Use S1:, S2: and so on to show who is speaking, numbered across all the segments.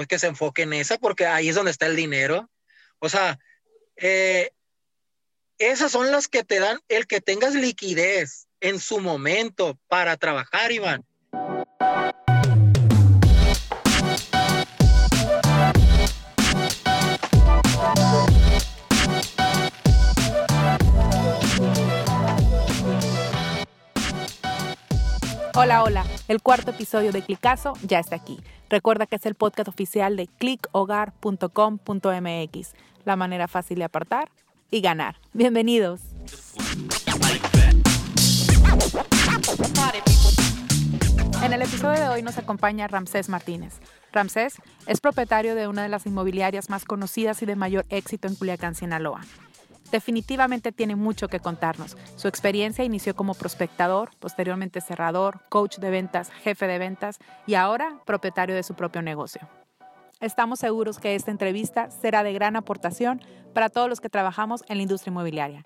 S1: pues que se enfoque en esa, porque ahí es donde está el dinero. O sea, eh, esas son las que te dan el que tengas liquidez en su momento para trabajar, Iván.
S2: Hola, hola. El cuarto episodio de Clicazo ya está aquí. Recuerda que es el podcast oficial de clickhogar.com.mx, la manera fácil de apartar y ganar. Bienvenidos. En el episodio de hoy nos acompaña Ramsés Martínez. Ramsés es propietario de una de las inmobiliarias más conocidas y de mayor éxito en Culiacán, Sinaloa. Definitivamente tiene mucho que contarnos. Su experiencia inició como prospectador, posteriormente cerrador, coach de ventas, jefe de ventas y ahora propietario de su propio negocio. Estamos seguros que esta entrevista será de gran aportación para todos los que trabajamos en la industria inmobiliaria.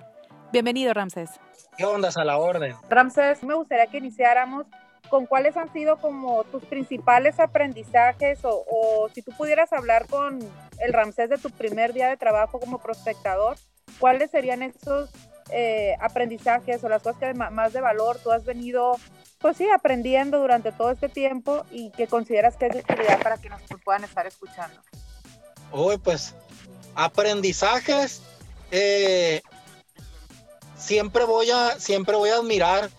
S2: Bienvenido, Ramsés.
S1: ¿Qué ondas a la orden?
S2: Ramsés, me gustaría que iniciáramos con cuáles han sido como tus principales aprendizajes o, o si tú pudieras hablar con el Ramsés de tu primer día de trabajo como prospectador, ¿cuáles serían esos eh, aprendizajes o las cosas que más de valor tú has venido, pues sí, aprendiendo durante todo este tiempo y que consideras que es de utilidad para que nos puedan estar escuchando?
S1: Uy, pues aprendizajes, eh, siempre voy a, siempre voy a admirar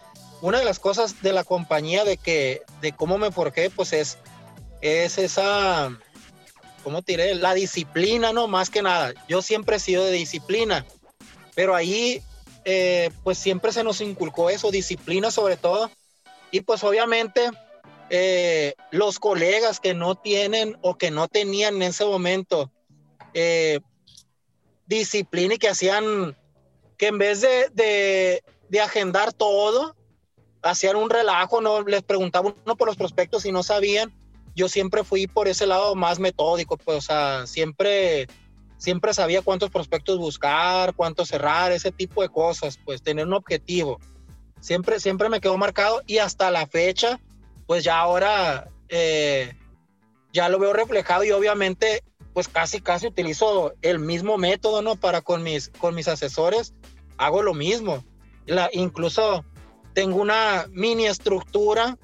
S1: una de las cosas de la compañía de que, de cómo me forjé, pues es, es esa, ¿cómo diré? La disciplina, ¿no? Más que nada. Yo siempre he sido de disciplina, pero ahí, eh, pues siempre se nos inculcó eso, disciplina sobre todo. Y pues obviamente eh, los colegas que no tienen o que no tenían en ese momento eh, disciplina y que hacían, que en vez de agendar todo, hacían un relajo, no les preguntaba uno por los prospectos y no sabían yo siempre fui por ese lado más metódico, pues, o sea, siempre, siempre sabía cuántos prospectos buscar, cuántos cerrar, ese tipo de cosas, pues, tener un objetivo. Siempre, siempre me quedó marcado y hasta la fecha, pues ya ahora eh, ya lo veo reflejado y obviamente, pues casi, casi utilizo el mismo método, ¿no? Para con mis, con mis asesores, hago lo mismo. La, incluso tengo una mini estructura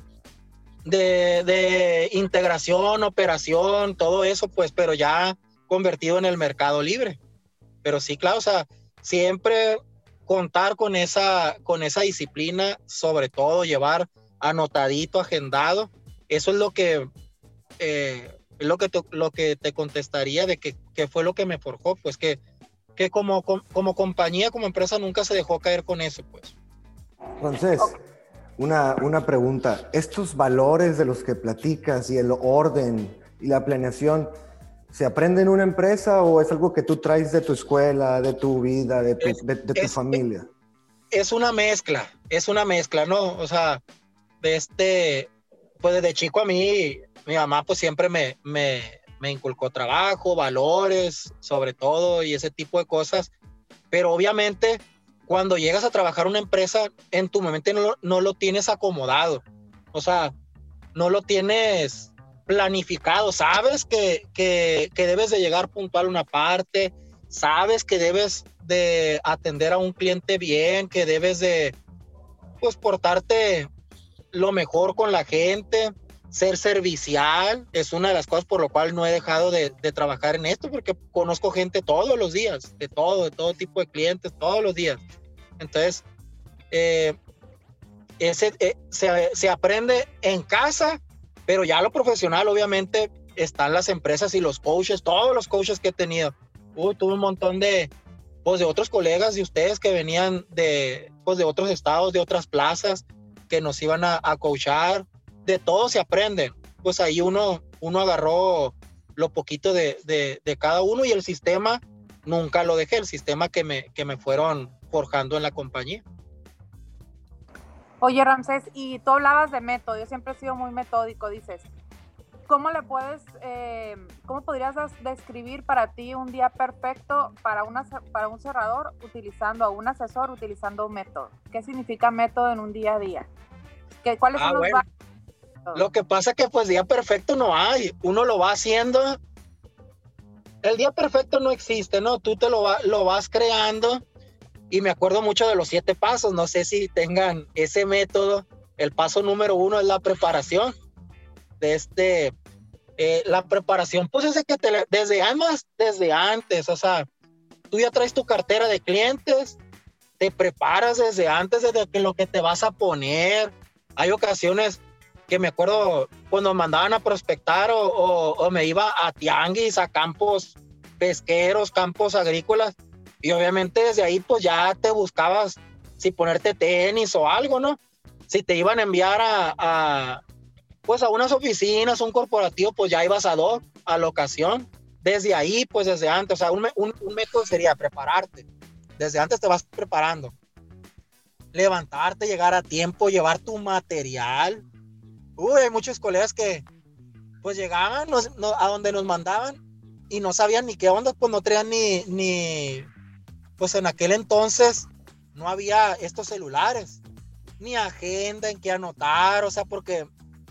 S1: de, integración, operación, todo eso, pues, pero ya convertido en el mercado libre. Pero sí, claro, o sea, siempre contar con esa, con esa disciplina, sobre todo llevar anotadito, agendado, eso es lo que, eh, lo que, te, lo que te contestaría de que, que, fue lo que me forjó, pues que, que como, como, compañía, como empresa, nunca se dejó caer con eso, pues.
S3: Entonces, una, una pregunta. ¿Estos valores de los que platicas y el orden y la planeación, ¿se aprende en una empresa o es algo que tú traes de tu escuela, de tu vida, de tu, de, tu familia?
S1: Es una mezcla, es una mezcla, ¿no? O sea, de este, pues desde chico a mí, mi mamá pues siempre me, me, me inculcó trabajo, valores, sobre todo, y ese tipo de cosas. Pero obviamente cuando llegas a trabajar una empresa, en tu mente no, no lo tienes acomodado. O sea, no lo tienes planificado. Sabes que, que, que, debes de llegar puntual a una parte, sabes que debes de atender a un cliente bien, que debes de pues portarte lo mejor con la gente, ser servicial, es una de las cosas por lo cual no he dejado de, de, trabajar en esto, porque conozco gente todos los días, de todo, de todo tipo de clientes, todos los días. Entonces, eh, ese, eh, se, se, aprende en casa, pero ya lo profesional, obviamente, están las empresas y los coaches, todos los coaches que he tenido. Tuve un montón de, pues, de otros colegas de ustedes que venían de, pues, de otros estados, de otras plazas, que nos iban a, a coachar. De todo se aprende. Pues ahí uno, uno agarró lo poquito de, de, de cada uno y el sistema nunca lo dejé, el sistema que me, que me fueron forjando en la compañía.
S2: Oye, Ramsés, y tú hablabas de método, yo siempre he sido muy metódico, dices. ¿Cómo le puedes, eh, cómo podrías describir para ti un día perfecto para, una, para un cerrador utilizando a un asesor, utilizando un método? ¿Qué significa método en un día a día? ¿Qué, ¿Cuáles
S1: ah,
S2: son los
S1: bueno. Lo que pasa que pues día perfecto no hay, uno lo va haciendo. El día perfecto no existe, ¿no? Tú te lo, lo vas creando y me acuerdo mucho de los siete pasos, no sé si tengan ese método. El paso número uno es la preparación de este, eh, la preparación, pues es que te, desde además, desde antes, o sea, tú ya traes tu cartera de clientes, te preparas desde antes, desde que lo que te vas a poner. Hay ocasiones que me acuerdo cuando mandaban a prospectar o, o, me iba a tianguis, a campos pesqueros, campos agrícolas, y obviamente desde ahí pues ya te buscabas si ponerte tenis o algo, ¿no? Si te iban a enviar a, pues a unas oficinas, un corporativo, pues ya ibas a dos, a la ocasión. Desde ahí, pues desde antes, o sea, un, un, un método sería prepararte. Desde antes te vas preparando. Levantarte, llegar a tiempo, llevar tu material. Uy, hay muchos colegas que pues llegaban a donde nos mandaban y no sabían ni qué onda, pues no traían ni, ni, pues en aquel entonces no había estos celulares, ni agenda en que anotar, o sea, porque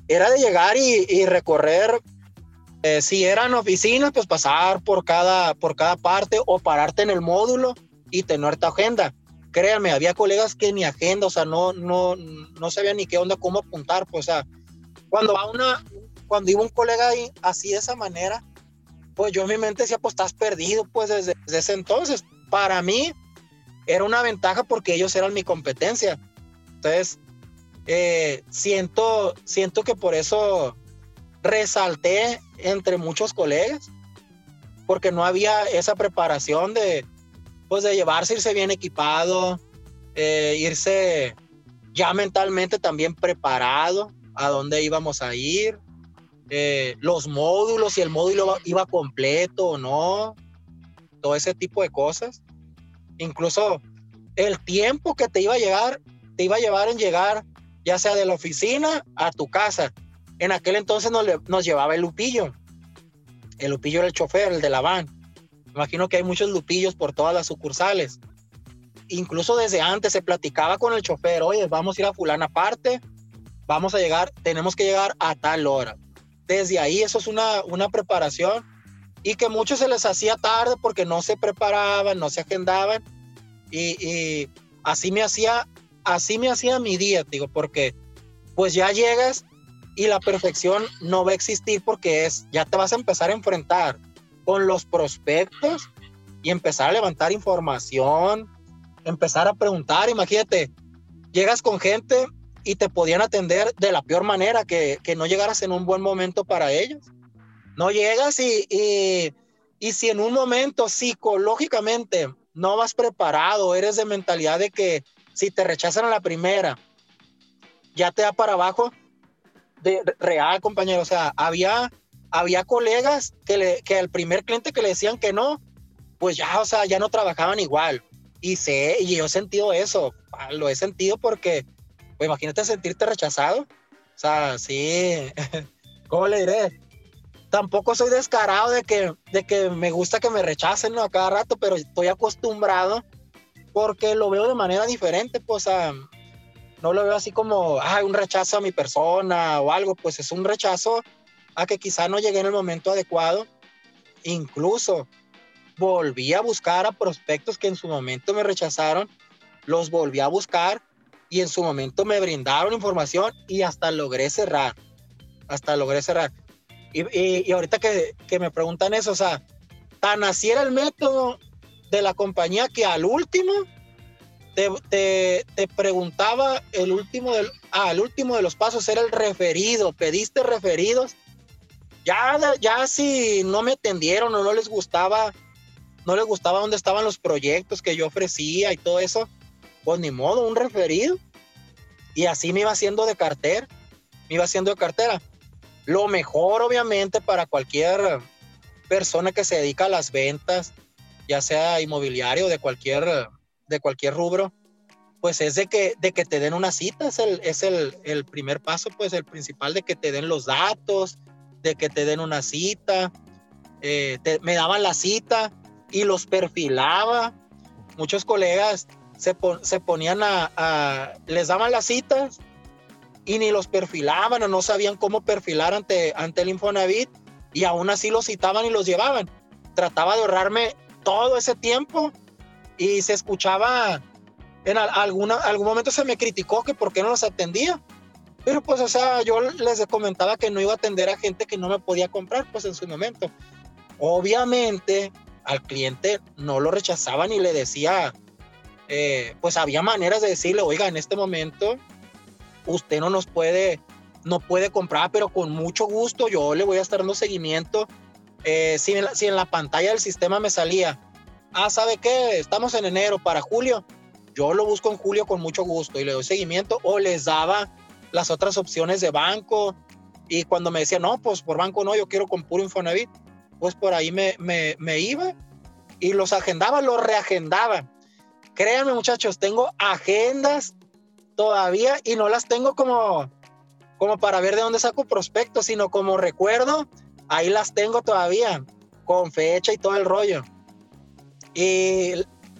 S1: era de llegar y, recorrer, eh, si eran oficinas, pues pasar por cada, por cada parte o pararte en el módulo y tener tu agenda. Créanme, había colegas que ni agenda, o sea, no, no, no sabían ni qué onda, cómo apuntar, pues, o sea, cuando va una, cuando iba un colega ahí así de esa manera, pues yo en mi mente decía, pues estás perdido, pues desde ese entonces, para mí era una ventaja porque ellos eran mi competencia. Entonces, eh, siento, siento que por eso resalté entre muchos colegas, porque no había esa preparación de, pues de llevarse, irse bien equipado, eh, irse ya mentalmente también preparado a dónde íbamos a ir, eh, los módulos, si el módulo iba completo o no, todo ese tipo de cosas. Incluso el tiempo que te iba a llegar, te iba a llevar en llegar, ya sea de la oficina a tu casa. En aquel entonces nos, llevaba el Lupillo. El Lupillo era el chofer, el de la van. Imagino que hay muchos Lupillos por todas las sucursales. Incluso desde antes se platicaba con el chofer, oye, vamos a ir a fulana aparte, vamos a llegar, tenemos que llegar a tal hora. Desde ahí eso es una, una preparación y que muchos se les hacía tarde porque no se preparaban, no se agendaban. Y, así me hacía, así me hacía mi día, digo, porque pues ya llegas y la perfección no va a existir porque es, ya te vas a empezar a enfrentar con los prospectos y empezar a levantar información, empezar a preguntar, imagínate, llegas con gente y te podían atender de la peor manera, que, que no llegaras en un buen momento para ellos no llegas y, y, si en un momento psicológicamente no vas preparado, eres de mentalidad de que si te rechazan a la primera, ya te da para abajo, de, real, compañero. O sea, había, había colegas que, le, que al primer cliente que le decían que no, pues ya, o sea, ya no trabajaban igual. Y sé, y yo he sentido eso, ah, lo he sentido porque, pues imagínate sentirte rechazado. O sea, sí, ¿cómo le diré? Tampoco soy descarado de que, de que me gusta que me rechacen a cada rato, pero estoy acostumbrado porque lo veo de manera diferente, pues no lo veo así como, ah, un rechazo a mi persona o algo, pues es un rechazo a que quizá no llegué en el momento adecuado. Incluso volví a buscar a prospectos que en su momento me rechazaron, los volví a buscar y en su momento me brindaron información y hasta logré cerrar, hasta logré cerrar. Y, ahorita que, me preguntan eso, o sea, tan así era el método de la compañía que al último te, preguntaba el último, del, ah, el último de los pasos era el referido, pediste referidos. Ya, ya si no me atendieron o no les gustaba, no les gustaba dónde estaban los proyectos que yo ofrecía y todo eso, pues ni modo, un referido. Y así me iba haciendo de cartera, me iba haciendo de cartera. Lo mejor, obviamente, para cualquier persona que se dedica a las ventas, ya sea inmobiliario de cualquier, de cualquier rubro, pues es de que, de que te den una cita, es, el, es el, primer paso, pues el principal de que te den los datos, de que te den una cita. Eh, me daban la cita y los perfilaba. Muchos colegas se, se ponían a, a, les daban las citas y ni los perfilaban o no sabían cómo perfilar ante, ante el Infonavit y aún así los citaban y los llevaban. Trataba de ahorrarme todo ese tiempo y se escuchaba, en alguna, algún momento se me criticó que por qué no los atendía. Pero pues, o sea, yo les comentaba que no iba a atender a gente que no me podía comprar, pues en su momento. Obviamente, al cliente no lo rechazaba ni le decía, eh, pues había maneras de decirle, oiga, en este momento usted no nos puede, no puede comprar, pero con mucho gusto yo le voy a estar dando seguimiento. Eh, si, en la, si en la pantalla del sistema me salía, ah, ¿sabe qué? Estamos en enero para julio. Yo lo busco en julio con mucho gusto y le doy seguimiento o les daba las otras opciones de banco. Y cuando me decía, no, pues por banco no, yo quiero con puro Infonavit, pues por ahí me, me, me iba y los agendaba, los reagendaba. Créanme muchachos, tengo agendas todavía y no las tengo como, como para ver de dónde saco prospectos, sino como recuerdo, ahí las tengo todavía, con fecha y todo el rollo. Y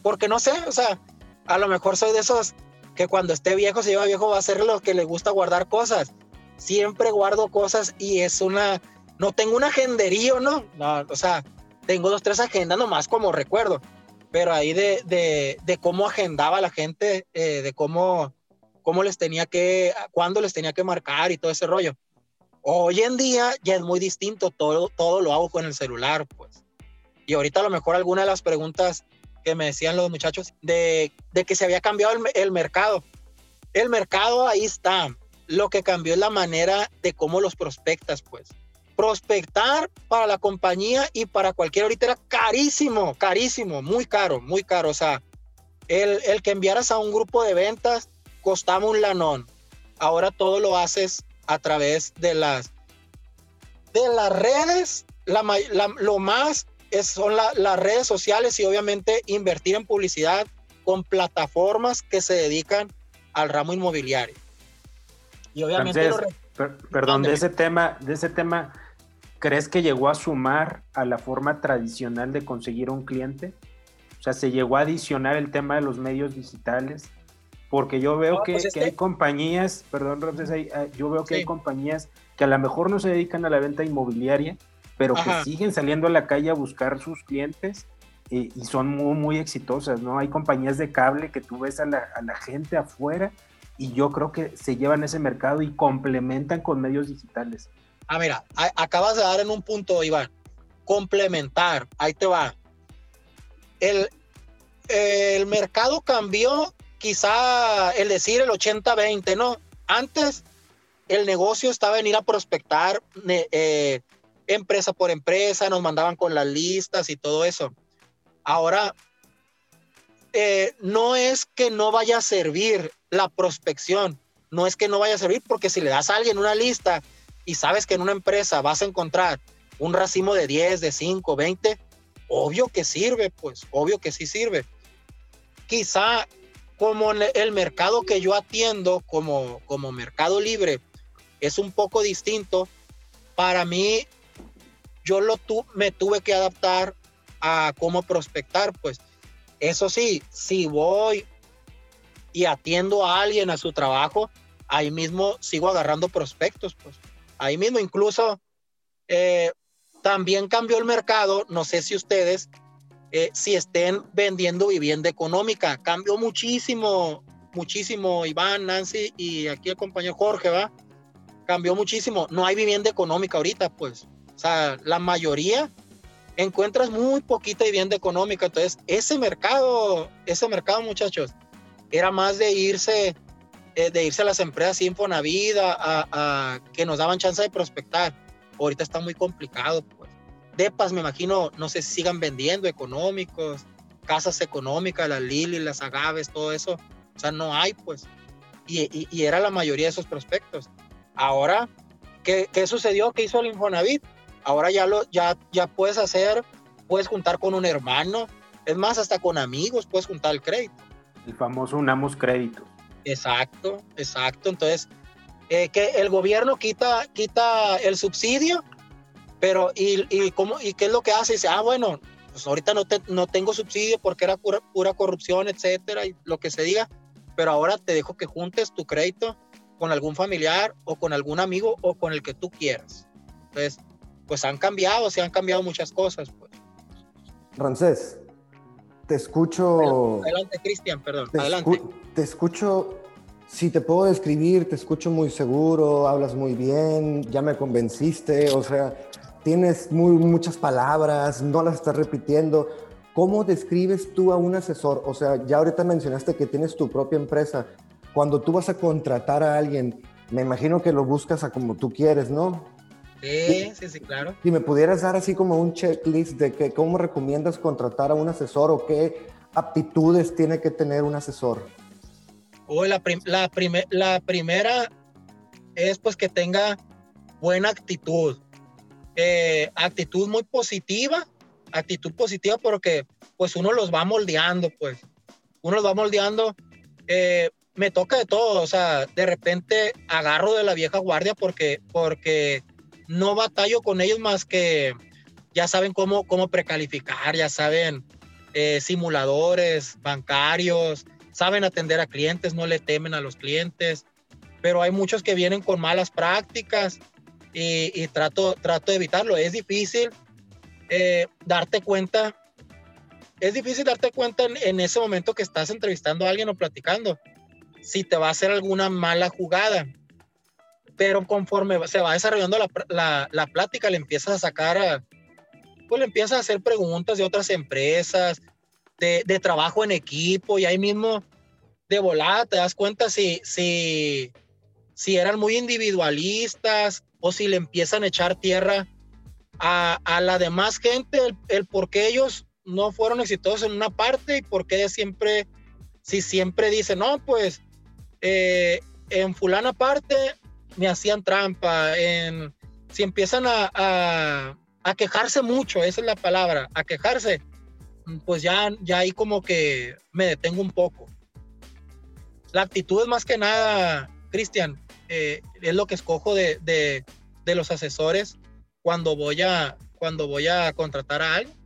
S1: porque no sé, o sea, a lo mejor soy de esos que cuando esté viejo, se lleva viejo, va a ser lo que le gusta guardar cosas. Siempre guardo cosas y es una, no tengo un agenderío, ¿no? no o sea, tengo dos, tres agendas nomás como recuerdo, pero ahí de, de, de cómo agendaba la gente, eh, de cómo cómo les tenía que, cuándo les tenía que marcar y todo ese rollo. Hoy en día ya es muy distinto, todo, todo lo hago con el celular, pues. Y ahorita a lo mejor alguna de las preguntas que me decían los muchachos de, de que se había cambiado el, mercado. El mercado ahí está. Lo que cambió es la manera de cómo los prospectas, pues. Prospectar para la compañía y para cualquier ahorita era carísimo, carísimo, muy caro, muy caro. O sea, el, el que enviaras a un grupo de ventas costaba un lanón. Ahora todo lo haces a través de las, de las redes. La, lo más es, son las redes sociales y obviamente invertir en publicidad con plataformas que se dedican al ramo inmobiliario.
S4: Y obviamente... perdón, de ese tema, de ese tema, ¿crees que llegó a sumar a la forma tradicional de conseguir un cliente? O sea, se llegó a adicionar el tema de los medios digitales porque yo veo que, pues hay compañías, perdón, yo veo que hay compañías que a lo mejor no se dedican a la venta inmobiliaria, pero que siguen saliendo a la calle a buscar sus clientes eh, y son muy, muy exitosas, ¿no? Hay compañías de cable que tú ves a la, a la gente afuera y yo creo que se llevan ese mercado y complementan con medios digitales.
S1: Ah, mira, acabas de dar en un punto, Iván. Complementar, ahí te va. El, el mercado cambió quizá el decir el 80-20, ¿no? Antes el negocio estaba en ir a prospectar eh, empresa por empresa, nos mandaban con las listas y todo eso. Ahora, eh, no es que no vaya a servir la prospección, no es que no vaya a servir, porque si le das a alguien una lista y sabes que en una empresa vas a encontrar un racimo de 10, de 5, 20, obvio que sirve, pues, obvio que sí sirve. Quizá como el mercado que yo atiendo como, como mercado libre es un poco distinto, para mí yo lo tu, me tuve que adaptar a cómo prospectar, pues. Eso sí, si voy y atiendo a alguien a su trabajo, ahí mismo sigo agarrando prospectos, pues. Ahí mismo incluso eh, también cambió el mercado, no sé si ustedes eh, si estén vendiendo vivienda económica. Cambió muchísimo, muchísimo Iván, Nancy y aquí el compañero Jorge, ¿va? Cambió muchísimo. No hay vivienda económica ahorita, pues. O sea, la mayoría encuentras muy poquita vivienda económica. Entonces, ese mercado, ese mercado, muchachos, era más de irse, eh, de irse a las empresas Infonavida a, a que nos daban chance de prospectar. Ahorita está muy complicado, pues depas, me imagino, no sé si sigan vendiendo económicos, casas económicas, las Lili, las Agaves, todo eso. O sea, no hay, pues. Y, y, era la mayoría de esos prospectos. Ahora, ¿qué, ¿qué, sucedió? ¿Qué hizo el Infonavit? Ahora ya, lo, ya, ya puedes hacer, puedes juntar con un hermano, es más, hasta con amigos puedes juntar el crédito.
S4: El famoso unamos crédito.
S1: Exacto, exacto. Entonces, eh, que el gobierno quita, quita el subsidio pero, ¿y, y, cómo, ¿y qué es lo que hace? Dice, ah, bueno, pues ahorita no, te, no tengo subsidio porque era pura, corrupción, etcétera, y lo que se diga, pero ahora te dejo que juntes tu crédito con algún familiar o con algún amigo o con el que tú quieras. Entonces, pues han cambiado, se han cambiado muchas cosas. Pues.
S3: Rancés, te escucho.
S1: Adelante, Cristian, perdón.
S3: Te
S1: adelante.
S3: te escucho. Si te puedo describir, te escucho muy seguro, hablas muy bien, ya me convenciste, o sea, tienes muy, muchas palabras, no las estás repitiendo. ¿Cómo describes tú a un asesor? O sea, ya ahorita mencionaste que tienes tu propia empresa. Cuando tú vas a contratar a alguien, me imagino que lo buscas a como tú quieres, ¿no?
S1: Sí, sí, sí, claro.
S3: Si me pudieras dar así como un checklist de que, cómo recomiendas contratar a un asesor o qué aptitudes tiene que tener un asesor.
S1: O la, la, la primera es pues que tenga buena actitud. Eh, actitud muy positiva, actitud positiva porque pues uno los va moldeando, pues. Uno los va moldeando. Eh, me toca de todo, o sea, de repente agarro de la vieja guardia porque, porque no batallo con ellos más que ya saben cómo, cómo precalificar, ya saben eh, simuladores bancarios, saben atender a clientes, no le temen a los clientes, pero hay muchos que vienen con malas prácticas y, trato, trato de evitarlo. Es difícil eh, darte cuenta, es difícil darte cuenta en, ese momento que estás entrevistando a alguien o platicando si te va a hacer alguna mala jugada pero conforme se va desarrollando la, la, plática, le empiezas a sacar, pues le empiezas a hacer preguntas de otras empresas, de, de, trabajo en equipo, y ahí mismo de volada te das cuenta si, si, si eran muy individualistas o si le empiezan a echar tierra a, a la demás gente, el, por qué ellos no fueron exitosos en una parte y por qué siempre, si siempre dicen, no, pues eh, en fulana parte me hacían trampa, en, si empiezan a, a, quejarse mucho, esa es la palabra, a quejarse, pues ya, ya ahí como que me detengo un poco. La actitud es más que nada, Cristian, eh, es lo que escojo de, de, de, los asesores cuando voy a, cuando voy a contratar a alguien.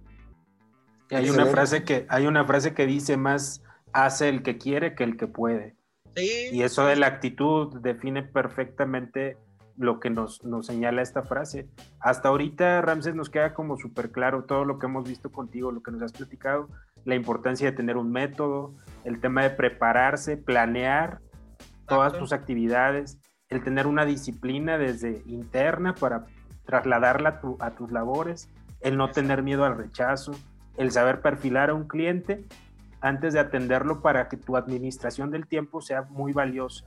S4: hay una frase que, hay una frase que dice más hace el que quiere que el que puede y eso de la actitud define perfectamente lo que nos, señala esta frase. Hasta ahorita, Ramses, nos queda como súper claro todo lo que hemos visto contigo, lo que nos has platicado, la importancia de tener un método, el tema de prepararse, planear todas tus actividades, el tener una disciplina desde interna para trasladarla a, tus labores, el no tener miedo al rechazo, el saber perfilar a un cliente antes de atenderlo para que tu administración del tiempo sea muy valiosa.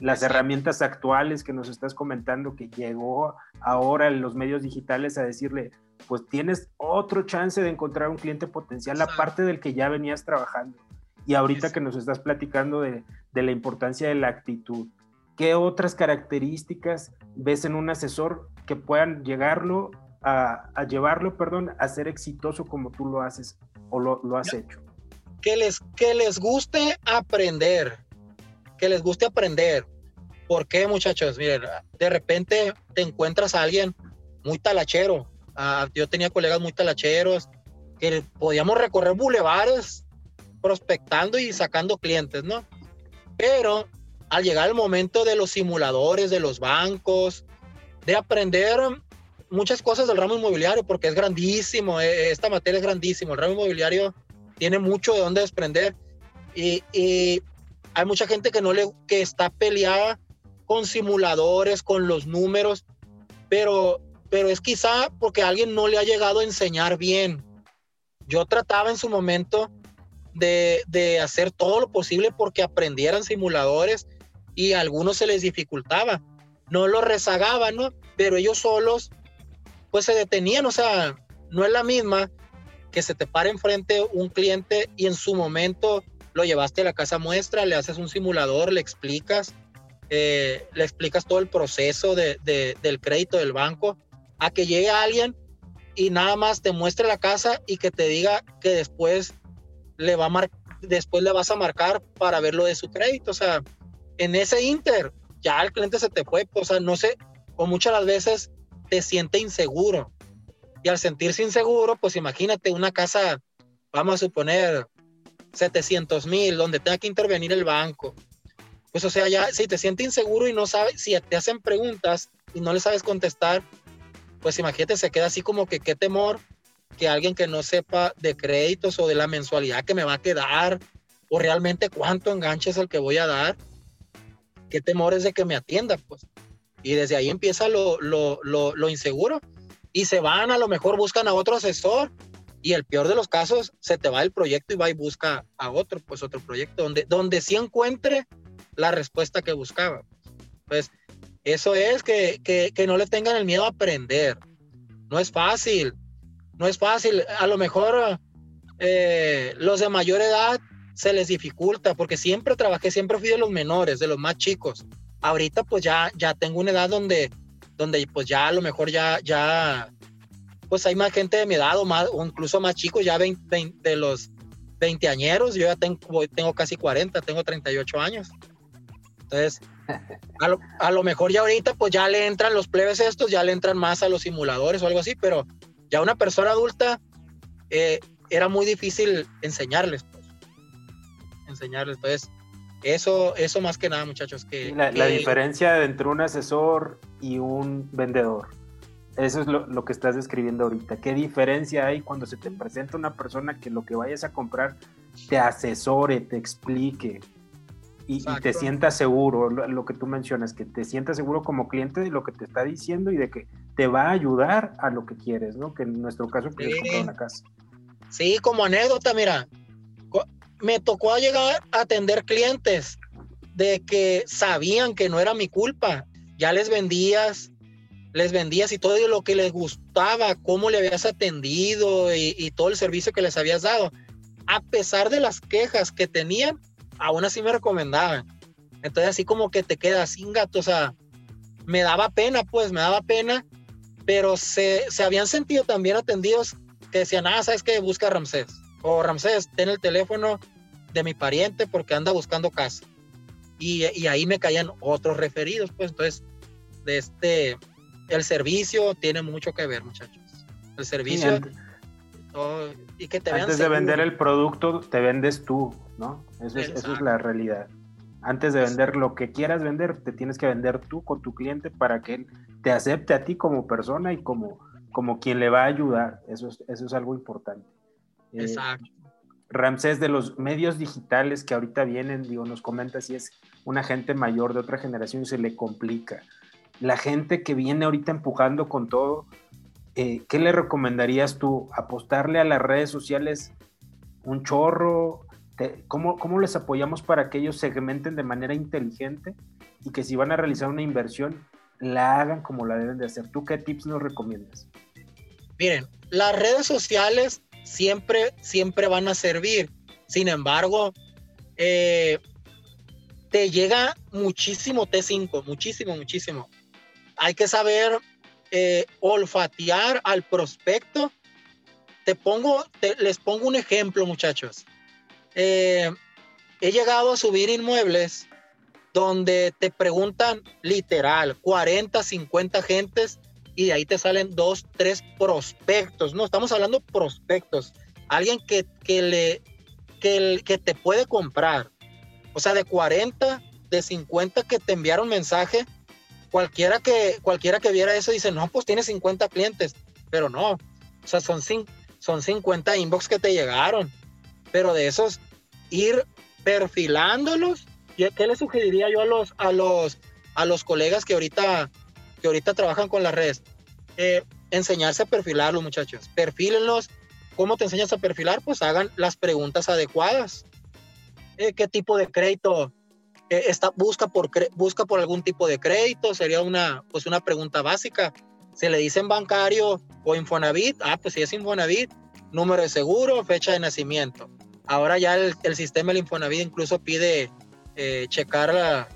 S4: Las herramientas actuales que nos estás comentando que llegó ahora en los medios digitales a decirle, pues tienes otro chance de encontrar un cliente potencial aparte del que ya venías trabajando. Y ahorita que nos estás platicando de, de la importancia de la actitud, ¿qué otras características ves en un asesor que puedan llegarlo a, a llevarlo, perdón, a ser exitoso como tú lo haces o lo, lo has hecho?
S1: que les, que les guste aprender, que les guste aprender. ¿Por qué, muchachos? Miren, de repente te encuentras a alguien muy talachero. Ah, yo tenía colegas muy talacheros que podíamos recorrer bulevares prospectando y sacando clientes, ¿no? Pero al llegar el momento de los simuladores, de los bancos, de aprender muchas cosas del ramo inmobiliario, porque es grandísimo, eh, esta materia es grandísimo, el ramo inmobiliario tiene mucho de dónde desprender y, hay mucha gente que no le que está peleada con simuladores, con los números, pero pero es quizá porque alguien no le ha llegado a enseñar bien. Yo trataba en su momento de, de hacer todo lo posible porque aprendieran simuladores y a algunos se les dificultaba. No lo rezagaban, ¿no? Pero ellos solos, pues se detenían, o sea, no es la misma que se te pare enfrente un cliente y en su momento lo llevaste a la casa muestra, le haces un simulador, le explicas, eh, le explicas todo el proceso de, del crédito del banco, a que llegue alguien y nada más te muestre la casa y que te diga que después le, va a después le vas a marcar para ver lo de su crédito. O sea, en ese inter ya el cliente se te fue, o sea, no sé, o muchas las veces te siente inseguro y al sentirse inseguro, pues imagínate una casa, vamos a suponer, 700 mil, donde tenga que intervenir el banco. pues o sea, ya si te sientes inseguro y no sabes, si te hacen preguntas y no le sabes contestar, pues imagínate, se queda así como que qué temor que alguien que no sepa de créditos o de la mensualidad que me va a quedar o realmente cuánto enganche es el que voy a dar, qué temor es de que me atienda, pues. Y desde ahí empieza lo, lo, lo, lo inseguro y se van, a lo mejor buscan a otro asesor y el peor de los casos, se te va el proyecto y va y busca a otro, pues otro proyecto donde, donde sí encuentre la respuesta que buscaba. Pues eso es que, que, que no le tengan el miedo a aprender. No es fácil, no es fácil. A lo mejor eh, los de mayor edad se les dificulta porque siempre trabajé, siempre fui de los menores, de los más chicos. Ahorita pues ya, ya tengo una edad donde, donde pues ya a lo mejor ya, ya, pues hay más gente de mi edad o, más, o incluso más chicos, ya 20, de los veinteañeros, yo ya tengo, casi 40, tengo 38 años. Entonces, a lo, a lo, mejor ya ahorita pues ya le entran los plebes estos, ya le entran más a los simuladores o algo así, pero ya una persona adulta eh, era muy difícil enseñarles. Enseñarles, entonces, eso, eso más que nada, muchachos, que...
S4: La, la diferencia entre un asesor y un vendedor. Eso es lo, lo, que estás describiendo ahorita. ¿Qué diferencia hay cuando se te presenta una persona que lo que vayas a comprar te asesore, te explique, y, te sientas seguro, lo, que tú mencionas, que te sientas seguro como cliente de lo que te está diciendo y de que te va a ayudar a lo que quieres, ¿no? Que en nuestro caso, que pues, sí. comprar una casa.
S1: Sí, como anécdota, mira, me tocó llegar a atender clientes de que sabían que no era mi culpa, ya les vendías, les vendías y todo lo que les gustaba, cómo le habías atendido y, todo el servicio que les habías dado, a pesar de las quejas que tenían, aún así me recomendaban. Entonces así como que te quedas sin gato, o sea, me daba pena, pues me daba pena, pero se, se habían sentido también atendidos que decían, ah, ¿sabes qué? Busca a Ramsés. O Ramsés, ten el teléfono de mi pariente porque anda buscando casa. Y, y ahí me caían otros referidos, pues entonces, de este, el servicio tiene mucho que ver, muchachos. El servicio...
S4: y que te Antes de vender el producto, te vendes tú, ¿no? Eso es, eso es, la realidad. Antes de vender lo que quieras vender, te tienes que vender tú con tu cliente para que él te acepte a ti como persona y como, como quien le va a ayudar. Eso es, eso es algo importante.
S1: Eh, Exacto. Eh,
S4: Ramsés, de los medios digitales que ahorita vienen, digo, nos comenta si es una gente mayor de otra generación se le complica. La gente que viene ahorita empujando con todo, eh, ¿qué le recomendarías tú? ¿Apostarle a las redes sociales un chorro? ¿Cómo, ¿Cómo les apoyamos para que ellos segmenten de manera inteligente y que si van a realizar una inversión, la hagan como la deben de hacer? ¿Tú qué tips nos recomiendas?
S1: Miren, las redes sociales siempre, siempre van a servir. Sin embargo, eh, te llega muchísimo T5, muchísimo, muchísimo. Hay que saber eh, olfatear al prospecto. Te pongo, les pongo un ejemplo, muchachos. Eh, he llegado a subir inmuebles donde te preguntan literal 40, 50 gentes y de ahí te salen dos, tres prospectos. No, estamos hablando prospectos. Alguien que, que le, que, que te puede comprar. O sea, de 40, de 50 que te enviaron mensaje, cualquiera que, cualquiera que viera eso dice, no, pues tiene 50 clientes. Pero no, o sea, son, son 50 inbox que te llegaron pero de esos ir perfilándolos. ¿Qué le sugeriría yo a los, a los, a los colegas que ahorita, que ahorita trabajan con las redes? Eh, enseñarse a perfilarlos, muchachos. Perfílenlos. ¿Cómo te enseñas a perfilar? Pues hagan las preguntas adecuadas. Eh, ¿Qué tipo de crédito eh, está, busca, por, busca por algún tipo de crédito? Sería una, pues una pregunta básica. Se le dicen bancario o Infonavit. Ah, pues si es Infonavit, número de seguro, fecha de nacimiento. Ahora ya el, sistema del Infonavit incluso pide checar la,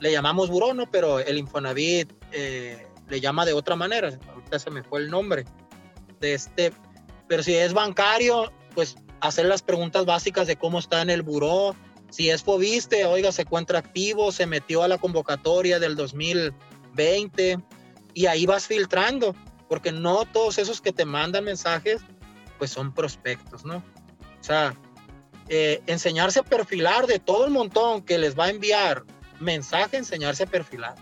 S1: le llamamos buró, ¿no? Pero el Infonavit eh, le llama de otra manera. Ahorita se me fue el nombre de este. Pero si es bancario, pues hacer las preguntas básicas de cómo está en el buró. Si es Fobiste, oiga, se encuentra activo, se metió a la convocatoria del 2020 y ahí vas filtrando, porque no todos esos que te mandan mensajes, pues son prospectos, ¿no? O sea, eh, enseñarse a perfilar de todo el montón que les va a enviar mensaje, enseñarse a perfilar.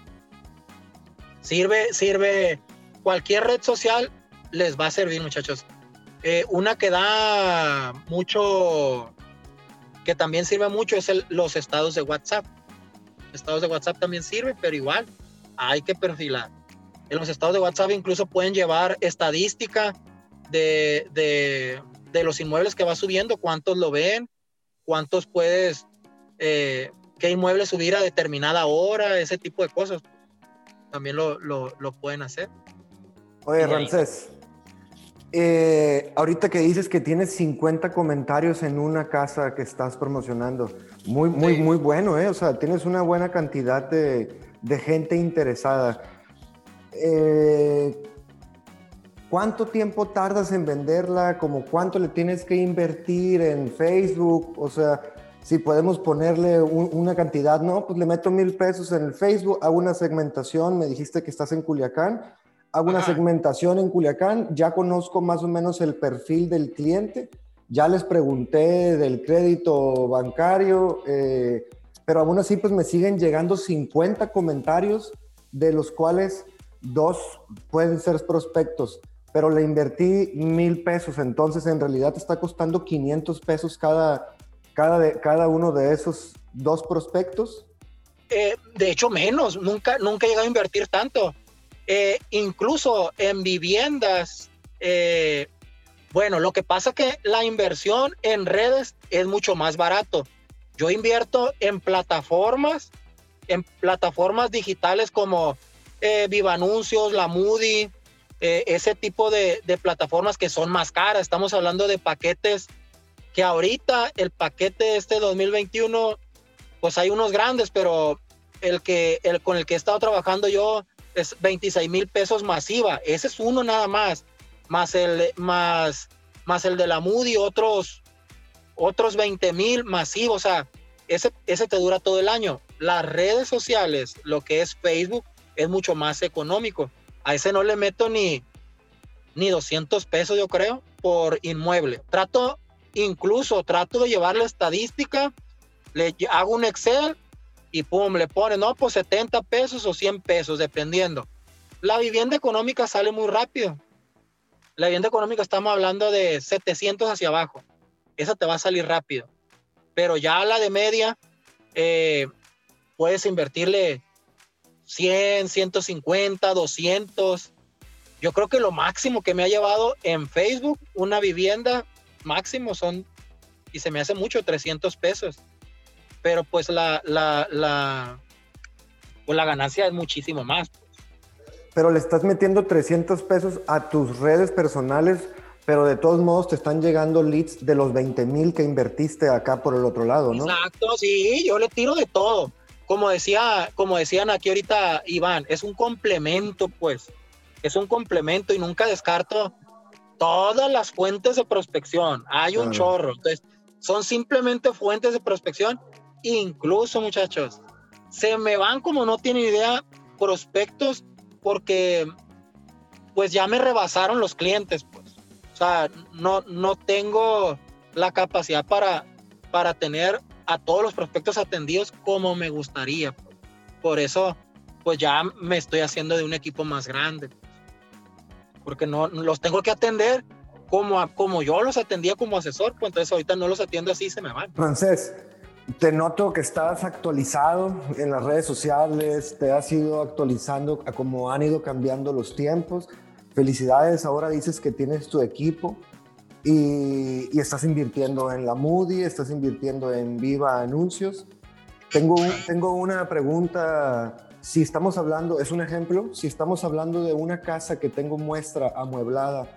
S1: Sirve, sirve, cualquier red social les va a servir, muchachos. Eh, una que da mucho, que también sirve mucho, es los estados de WhatsApp. Estados de WhatsApp también sirven, pero igual hay que perfilar. En los estados de WhatsApp incluso pueden llevar estadística de, de, los inmuebles que va subiendo, cuántos lo ven, cuántos puedes, eh, qué inmueble subir a determinada hora, ese tipo de cosas. También lo, lo, lo pueden hacer.
S3: Oye, Ramsés, eh, ahorita que dices que tienes 50 comentarios en una casa que estás promocionando, muy, muy, muy bueno, ¿eh? O sea, tienes una buena cantidad de, de gente interesada. Eh, ¿Cuánto tiempo tardas en venderla? ¿Como cuánto le tienes que invertir en Facebook? O sea, si podemos ponerle una cantidad, no, pues le meto mil pesos en el Facebook, hago una segmentación, me dijiste que estás en Culiacán, hago una segmentación en Culiacán, ya conozco más o menos el perfil del cliente, ya les pregunté del crédito bancario, eh, pero aún así pues me siguen llegando 50 comentarios, de los cuales dos pueden ser prospectos, pero le invertí mil pesos, entonces en realidad te está costando 500 pesos cada, cada, de, cada uno de esos dos prospectos.
S1: Eh, de hecho, menos, nunca, nunca he llegado a invertir tanto. Eh, incluso en viviendas, eh, bueno, lo que pasa es que la inversión en redes es mucho más barato. Yo invierto en plataformas, en plataformas digitales como Viva Anuncios, la Moody, ese tipo de, plataformas que son más caras. Estamos hablando de paquetes que ahorita el paquete este 2021, pues hay unos grandes, pero el que el con el que he estado trabajando yo es 26 mil pesos masiva. Ese es uno nada más, más el más más el de la Moody, otros otros 20 mil masivos, o sea, ese, ese te dura todo el año. Las redes sociales, lo que es Facebook, es mucho más económico. A ese no le meto ni, ni 200 pesos, yo creo, por inmueble. Trato, incluso trato de llevar la estadística, le hago un Excel y pum, le pone, no, pues 70 pesos o 100 pesos, dependiendo. La vivienda económica sale muy rápido. La vivienda económica estamos hablando de 700 hacia abajo esa te va a salir rápido. Pero ya la de media, eh, puedes invertirle 100, 150, 200. Yo creo que lo máximo que me ha llevado en Facebook una vivienda máximo son, y se me hace mucho, 300 pesos. Pero pues la, la, la, pues la ganancia es muchísimo más.
S3: Pero le estás metiendo 300 pesos a tus redes personales pero de todos modos te están llegando leads de los 20 mil que invertiste acá por el otro lado, ¿no?
S1: Exacto, sí, yo le tiro de todo. Como decía, como decían aquí ahorita Iván, es un complemento, pues. Es un complemento y nunca descarto todas las fuentes de prospección. Hay un chorro. Entonces, son simplemente fuentes de prospección. Incluso, muchachos, se me van como no tienen idea prospectos porque pues ya me rebasaron los clientes. Pues. O sea, no, no tengo la capacidad para, para tener a todos los prospectos atendidos como me gustaría. Por eso, pues ya me estoy haciendo de un equipo más grande. Porque no los tengo que atender como, como yo los atendía como asesor, pues entonces ahorita no los atiendo así, se me van.
S3: Francés, te noto que estás actualizado en las redes sociales, te has ido actualizando a cómo han ido cambiando los tiempos. Felicidades, ahora dices que tienes tu equipo y, estás invirtiendo en la Moody, estás invirtiendo en Viva Anuncios. Tengo, tengo una pregunta, si estamos hablando, es un ejemplo, si estamos hablando de una casa que tengo muestra amueblada,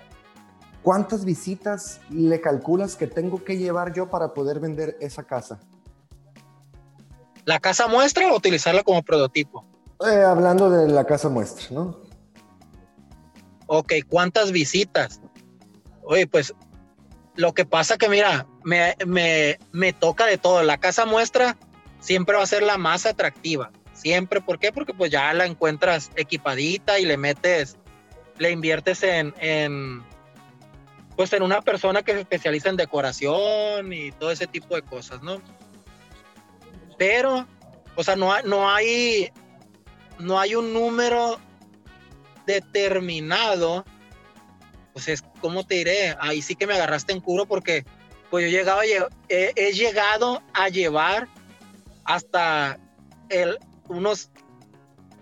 S3: ¿cuántas visitas le calculas que tengo que llevar yo para poder vender esa casa?
S1: ¿La casa muestra o utilizarla como prototipo?
S3: Eh, hablando de la casa muestra, ¿no?
S1: ok, ¿cuántas visitas? Oye, pues lo que pasa que mira, me, me, toca de todo. La casa muestra siempre va a ser la más atractiva. Siempre, ¿por qué? Porque pues ya la encuentras equipadita y le metes, le inviertes en, en pues en una persona que se especializa en decoración y todo ese tipo de cosas, ¿no? Pero, o sea, no, no hay, no hay un número determinado, pues es, ¿cómo te diré? Ahí sí que me agarraste en curo porque, pues yo llegaba, he, he llegado a llevar hasta el, unos,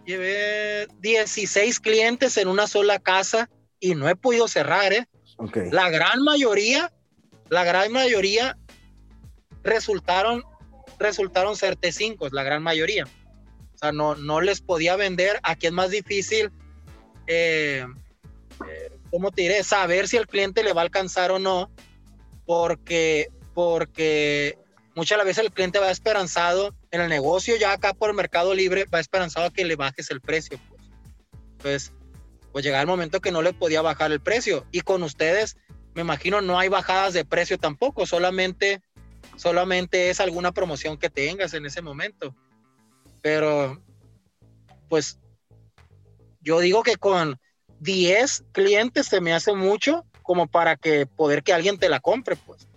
S1: llevé 16 clientes en una sola casa y no he podido cerrar, ¿eh? La gran mayoría, la gran mayoría resultaron, resultaron ser T5, la gran mayoría. O sea, no, no les podía vender. Aquí es más difícil, eh, eh, ¿cómo te diré? Saber si el cliente le va a alcanzar o no, porque, porque muchas veces el cliente va esperanzado en el negocio, ya acá por el Mercado Libre, va esperanzado a que le bajes el precio. Pues. Entonces, pues llegaba el momento que no le podía bajar el precio. Y con ustedes, me imagino, no hay bajadas de precio tampoco, solamente, solamente es alguna promoción que tengas en ese momento. Pero, pues, yo digo que con 10 clientes se me hace mucho como para que poder que alguien te la compre, pues.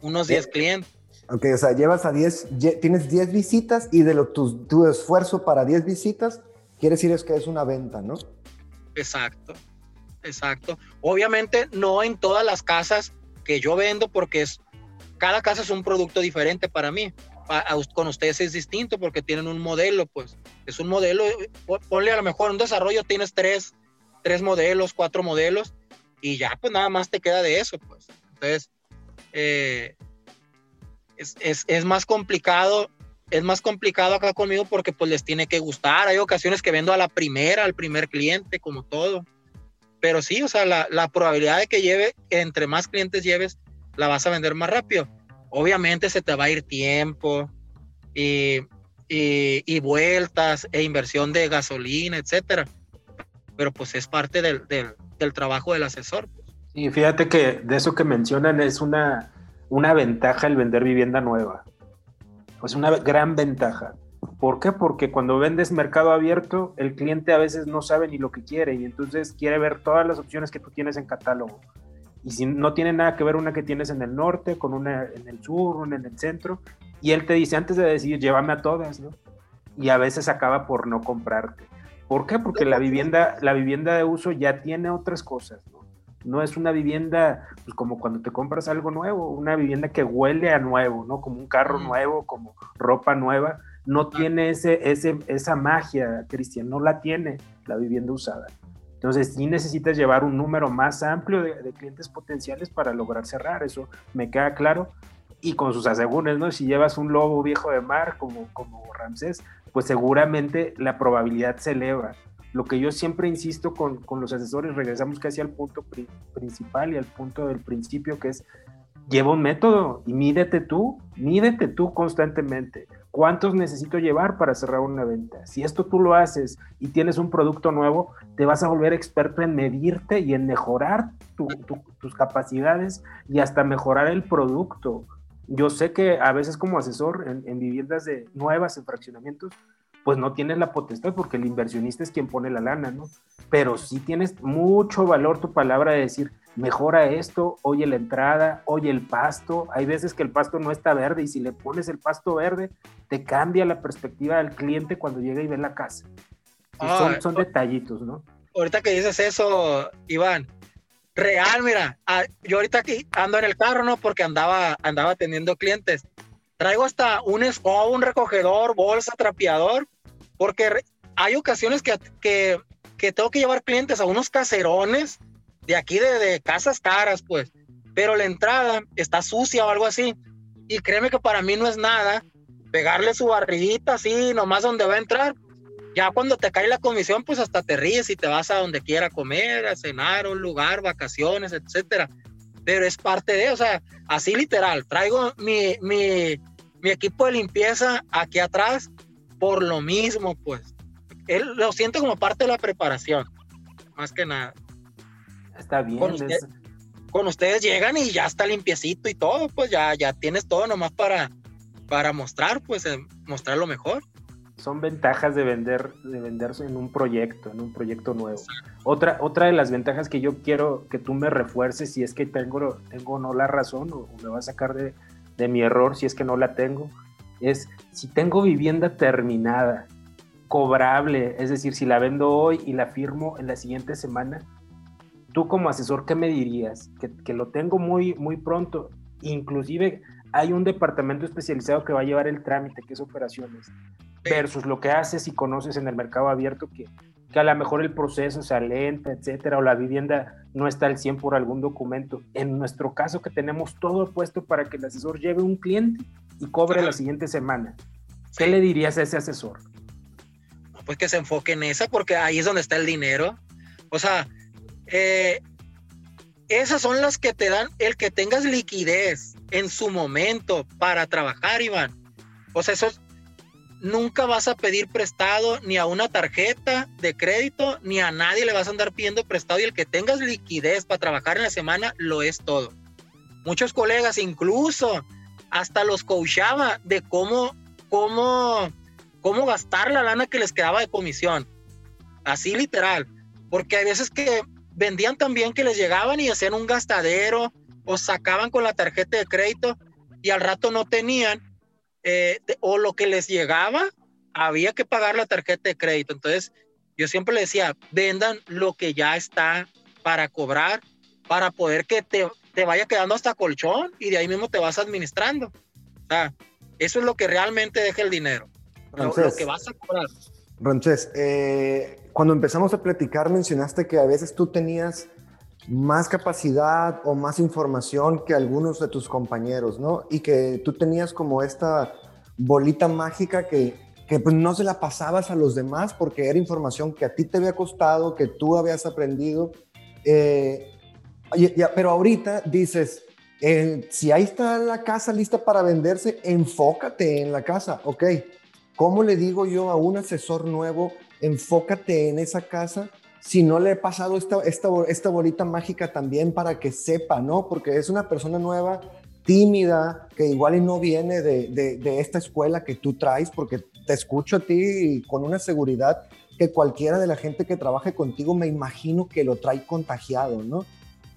S1: Unos 10 clientes.
S3: Ok, o sea, llevas a 10, tienes 10 visitas y de lo, tu, tu esfuerzo para 10 visitas, quiere decir es que es una venta, ¿no?
S1: Exacto, exacto. Obviamente no en todas las casas que yo vendo porque es, cada casa es un producto diferente para mí. con ustedes es distinto porque tienen un modelo, pues es un modelo, ponle a lo mejor un desarrollo tienes tres, tres modelos, cuatro modelos y ya pues nada más te queda de eso, pues. Entonces, eh, es, es, es, más complicado es más complicado acá conmigo porque pues les tiene que gustar. Hay ocasiones que vendo a la primera, al primer cliente, como todo. Pero sí, o sea, la, la probabilidad de que lleve, entre más clientes lleves, la vas a vender más rápido. Obviamente se te va a ir tiempo y, y, y vueltas e inversión de gasolina, etcétera. Pero pues es parte del, del, del trabajo del asesor.
S4: Y fíjate que de eso que mencionan es una, una ventaja el vender vivienda nueva pues una gran ventaja. ¿Por qué? Porque cuando vendes mercado abierto, el cliente a veces no sabe ni lo que quiere y entonces quiere ver todas las opciones que tú tienes en catálogo. Y si no tiene nada que ver una que tienes en el norte, con una en el sur, una en el centro, y él te dice antes de decidir, llévame a todas, ¿no? Y a veces acaba por no comprarte. ¿Por qué? Porque la vivienda, la vivienda de uso ya tiene otras cosas, ¿no? No es una vivienda, pues como cuando te compras algo nuevo, una vivienda que huele a nuevo, ¿no? Como un carro nuevo, como ropa nueva, no tiene ese, ese, esa magia, Cristian, no la tiene la vivienda usada. Entonces sí necesitas llevar un número más amplio de, clientes potenciales para lograr cerrar, eso me queda claro. Y con sus asegúnes, ¿no? Si llevas un lobo viejo de mar como, como Ramsés, pues seguramente la probabilidad se eleva lo que yo siempre insisto con, los asesores, regresamos casi al punto principal y al punto del principio, que es, lleva un método y mídete tú, mídete tú constantemente. ¿Cuántos necesito llevar para cerrar una venta? Si esto tú lo haces y tienes un producto nuevo, te vas a volver experto en medirte y en mejorar tus capacidades y hasta mejorar el producto. Yo sé que a veces como asesor en, en viviendas de nuevas, en fraccionamientos, pues no tienes la potestad porque el inversionista es quien pone la lana, ¿no? Pero sí tienes mucho valor tu palabra de decir, mejora esto, oye la entrada, oye el pasto. Hay veces que el pasto no está verde y si le pones el pasto verde, te cambia la perspectiva del cliente cuando llega y ve la casa. son, son detallitos, ¿no?
S1: Ahorita que dices eso, Iván, real, mira, ah, yo ahorita aquí ando en el carro, ¿no? Porque andaba, andaba atendiendo clientes. Traigo hasta un escobo, un recogedor, bolsa, trapeador, porque hay ocasiones que, que, que, tengo que llevar clientes a unos caserones de aquí de, de, casas caras, pues, pero la entrada está sucia o algo así. Y créeme que para mí no es nada pegarle su barriguita así, nomás donde va a entrar. Ya cuando te cae la comisión, pues hasta te ríes y te vas a donde quiera comer, a cenar, a un lugar, vacaciones, etcétera. Pero es parte de, o sea, así literal. Traigo mi, mi, mi equipo de limpieza aquí atrás por lo mismo, pues. Él lo siente como parte de la preparación, más que nada.
S4: Está bien.
S1: Con, ustedes llegan y ya está limpiecito y todo, pues ya, ya tienes todo nomás para, para mostrar, pues eh, mostrar lo mejor.
S4: Son ventajas de vender, de venderse en un proyecto, en un proyecto nuevo. Otra, otra de las ventajas que yo quiero que tú me refuerces, si es que tengo, tengo no la razón o, me va a sacar de, de mi error si es que no la tengo, es si tengo vivienda terminada, cobrable, es decir, si la vendo hoy y la firmo en la siguiente semana, tú como asesor, ¿qué me dirías? Que, que lo tengo muy, muy pronto, inclusive hay un departamento especializado que va a llevar el trámite, que es operaciones, versus lo que haces y conoces en el mercado abierto, que, que a lo mejor el proceso se alenta, etcétera, o la vivienda no está al 100 por algún documento. En nuestro caso, que tenemos todo puesto para que el asesor lleve un cliente y cobre la siguiente semana, ¿qué le dirías a ese asesor?
S1: Pues que se enfoque en esa, porque ahí es donde está el dinero. O sea, eh, esas son las que te dan el que tengas liquidez en su momento para trabajar, Iván. O sea, eso nunca vas a pedir prestado ni a una tarjeta de crédito, ni a nadie le vas a andar pidiendo prestado y el que tengas liquidez para trabajar en la semana lo es todo. Muchos colegas incluso hasta los coachaba de cómo, cómo, cómo gastar la lana que les quedaba de comisión. Así literal. Porque hay veces que vendían también que les llegaban y hacían un gastadero o sacaban con la tarjeta de crédito y al rato no tenían eh, o lo que les llegaba había que pagar la tarjeta de crédito. Entonces yo siempre les decía, vendan lo que ya está para cobrar, para poder que te, te vaya quedando hasta colchón y de ahí mismo te vas administrando. O sea, eso es lo que realmente deja el dinero. lo, que vas a cobrar.
S3: Ronches, eh, cuando empezamos a platicar mencionaste que a veces tú tenías más capacidad o más información que algunos de tus compañeros, ¿no? Y que tú tenías como esta bolita mágica que, que pues no se la pasabas a los demás porque era información que a ti te había costado, que tú habías aprendido. Eh, pero ahorita dices, eh, si ahí está la casa lista para venderse, enfócate en la casa, ¿ok? ¿Cómo le digo yo a un asesor nuevo enfócate en esa casa. Si no le he pasado esta, esta, bolita mágica también para que sepa, ¿no? Porque es una persona nueva, tímida, que igual y no viene de, esta escuela que tú traes, porque te escucho a ti con una seguridad que cualquiera de la gente que trabaje contigo me imagino que lo trae contagiado, ¿no?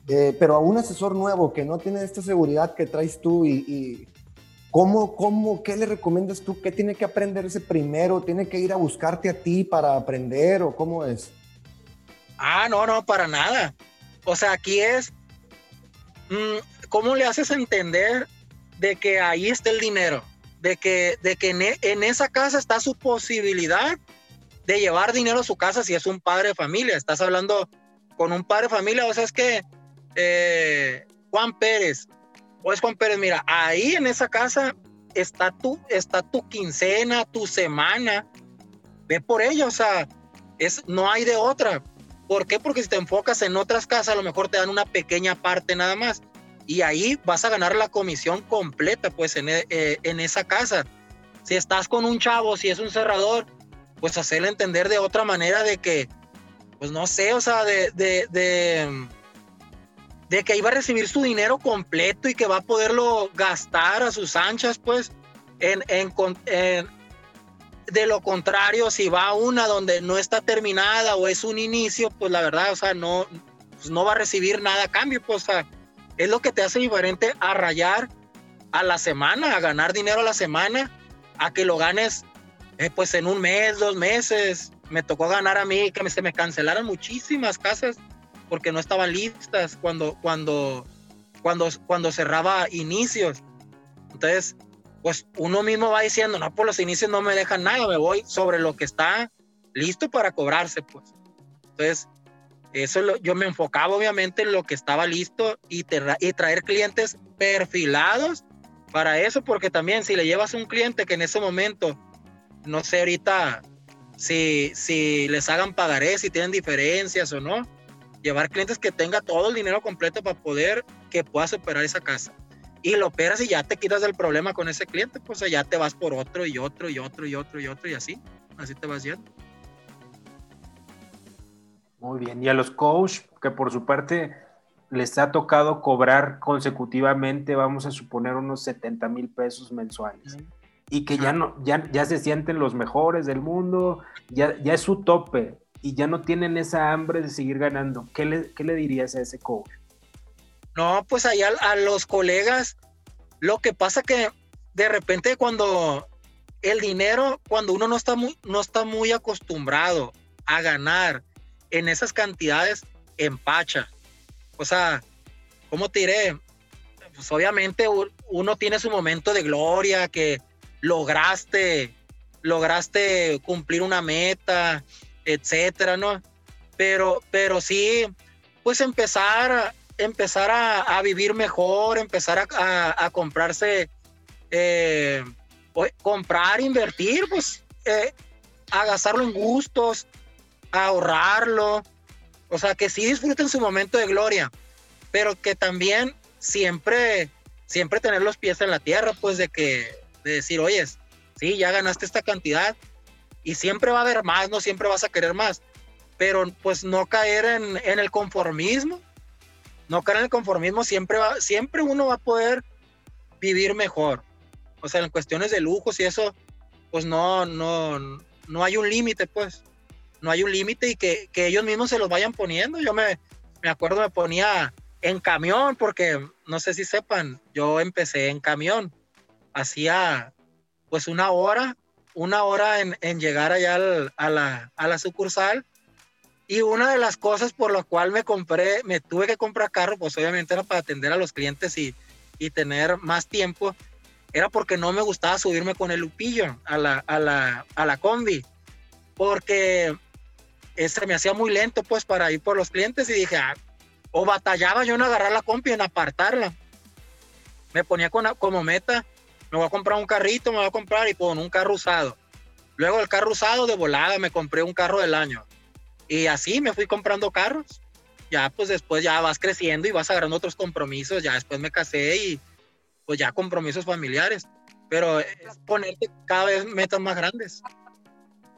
S3: Eh, pero a un asesor nuevo que no tiene esta seguridad que traes tú y, ¿Cómo, cómo, qué le recomiendas tú? ¿Qué tiene que aprenderse primero? ¿Tiene que ir a buscarte a ti para aprender o cómo es?
S1: Ah, no, no, para nada. O sea, aquí es, mm, ¿cómo le haces entender de que ahí está el dinero? De que, de que en, e, esa casa está su posibilidad de llevar dinero a su casa si es un padre de familia. Estás hablando con un padre de familia, o sea, es que eh, Juan Pérez, pues Juan Pérez, mira, ahí en esa casa está tu, está tu quincena, tu semana. Ve por ello, o sea, es, no hay de otra. ¿Por qué? Porque si te enfocas en otras casas, a lo mejor te dan una pequeña parte nada más. Y ahí vas a ganar la comisión completa, pues, en, eh, en esa casa. Si estás con un chavo, si es un cerrador, pues hacerle entender de otra manera de que, pues no sé, o sea, de, de, que iba a recibir su dinero completo y que va a poderlo gastar a sus anchas, pues, en, de lo contrario, si va a una donde no está terminada o es un inicio, pues la verdad, o sea, no, pues, no va a recibir nada a cambio, pues, o sea, es lo que te hace diferente a rayar a la semana, a ganar dinero a la semana, a que lo ganes, eh, pues, en un mes, dos meses. Me tocó ganar a mí, que se me cancelaron muchísimas casas porque no estaban listas cuando, cuando, cuando, cuando cerraba inicios. Entonces, pues uno mismo va diciendo, no, por los inicios no me dejan nada, me voy sobre lo que está listo para cobrarse, pues. Entonces, eso yo me enfocaba obviamente en lo que estaba listo y, traer clientes perfilados para eso, porque también si le llevas un cliente que en ese momento, no sé ahorita si, si les hagan pagaré, si tienen diferencias o no, llevar clientes que tenga todo el dinero completo para poder que puedas operar esa casa. Y lo operas y ya te quitas del problema con ese cliente, pues ya te vas por otro y otro y otro y otro y otro y así, así te vas yendo.
S4: Muy bien, y a los coach que por su parte les ha tocado cobrar consecutivamente, vamos a suponer unos 70 mil pesos mensuales. y que ya no, ya, ya se sienten los mejores del mundo, ya, ya es su tope y ya no tienen esa hambre de seguir ganando. ¿Qué le, qué le dirías a ese coach?
S1: No, pues allá a los colegas, lo que pasa que de repente cuando el dinero, cuando uno no está muy, no está muy acostumbrado a ganar en esas cantidades, empacha. O sea, ¿cómo te diré? Pues obviamente uno tiene su momento de gloria, que lograste, lograste cumplir una meta, etcétera, ¿no? Pero, pero sí, pues empezar, empezar a, vivir mejor, empezar a, comprarse, eh, comprar, invertir, pues, eh, a gastarlo en gustos, ahorrarlo, o sea, que sí disfruten su momento de gloria, pero que también siempre, siempre tener los pies en la tierra, pues de que, de decir, oye, sí, ya ganaste esta cantidad y siempre va a haber más, no siempre vas a querer más, pero pues no caer en el conformismo, no caer en el conformismo, siempre, va, siempre uno va a poder vivir mejor. O sea, en cuestiones de lujos y eso, pues no, no, no hay un límite, pues no hay un límite y que, ellos mismos se los vayan poniendo. Yo me, me acuerdo, me ponía en camión, porque no sé si sepan, yo empecé en camión. Hacía pues una hora, una hora en, llegar allá a, la, a la sucursal. Y una de las cosas por la cual me compré, me tuve que comprar carro, pues obviamente era para atender a los clientes y, y tener más tiempo, era porque no me gustaba subirme con el lupillo a la, a la, a la combi. Porque este, me hacía muy lento pues para ir por los clientes y dije, ah, o batallaba yo en agarrar la compi, en apartarla. Me ponía con, como meta, me voy a comprar un carrito, me voy a comprar y con un carro usado. Luego el carro usado de volada me compré un carro del año. Y así me fui comprando carros. Ya pues después ya vas creciendo y vas agarrando otros compromisos. Ya después me casé y pues ya compromisos familiares. Pero es ponerte cada vez metas más grandes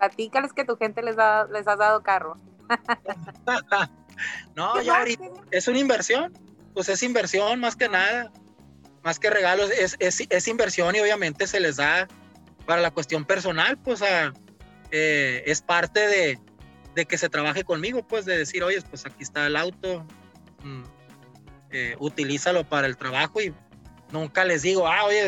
S2: platícales que tu gente les, da, les has dado carro.
S1: no, ya es una inversión, pues es inversión más que nada, más que regalos, es, es, inversión y obviamente se les da para la cuestión personal, pues eh, es parte de, de, que se trabaje conmigo, pues de decir, oye, pues aquí está el auto, mm, eh, utilízalo para el trabajo y nunca les digo, ah, oye,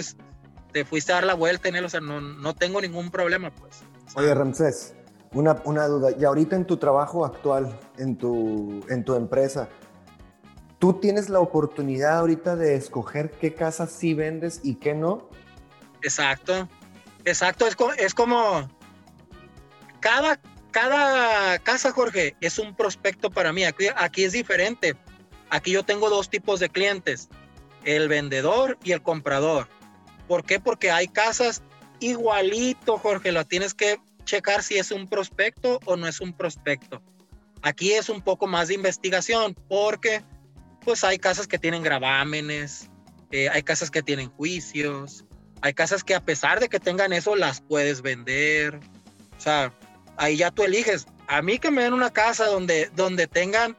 S1: te fuiste a dar la vuelta en él, o sea, no, no tengo ningún problema, pues.
S3: Oye, Ramsés, una, una, duda. Y ahorita en tu trabajo actual, en tu, en tu empresa, ¿tú tienes la oportunidad ahorita de escoger qué casas sí vendes y qué no?
S1: Exacto, exacto. Es, es como cada, cada casa, Jorge, es un prospecto para mí. Aquí, aquí es diferente. Aquí yo tengo dos tipos de clientes, el vendedor y el comprador. ¿Por qué? Porque hay casas igualito, Jorge, lo tienes que checar si es un prospecto o no es un prospecto. Aquí es un poco más de investigación porque pues hay casas que tienen gravámenes, eh, hay casas que tienen juicios, hay casas que a pesar de que tengan eso las puedes vender. O sea, ahí ya tú eliges. A mí que me den una casa donde, donde tengan,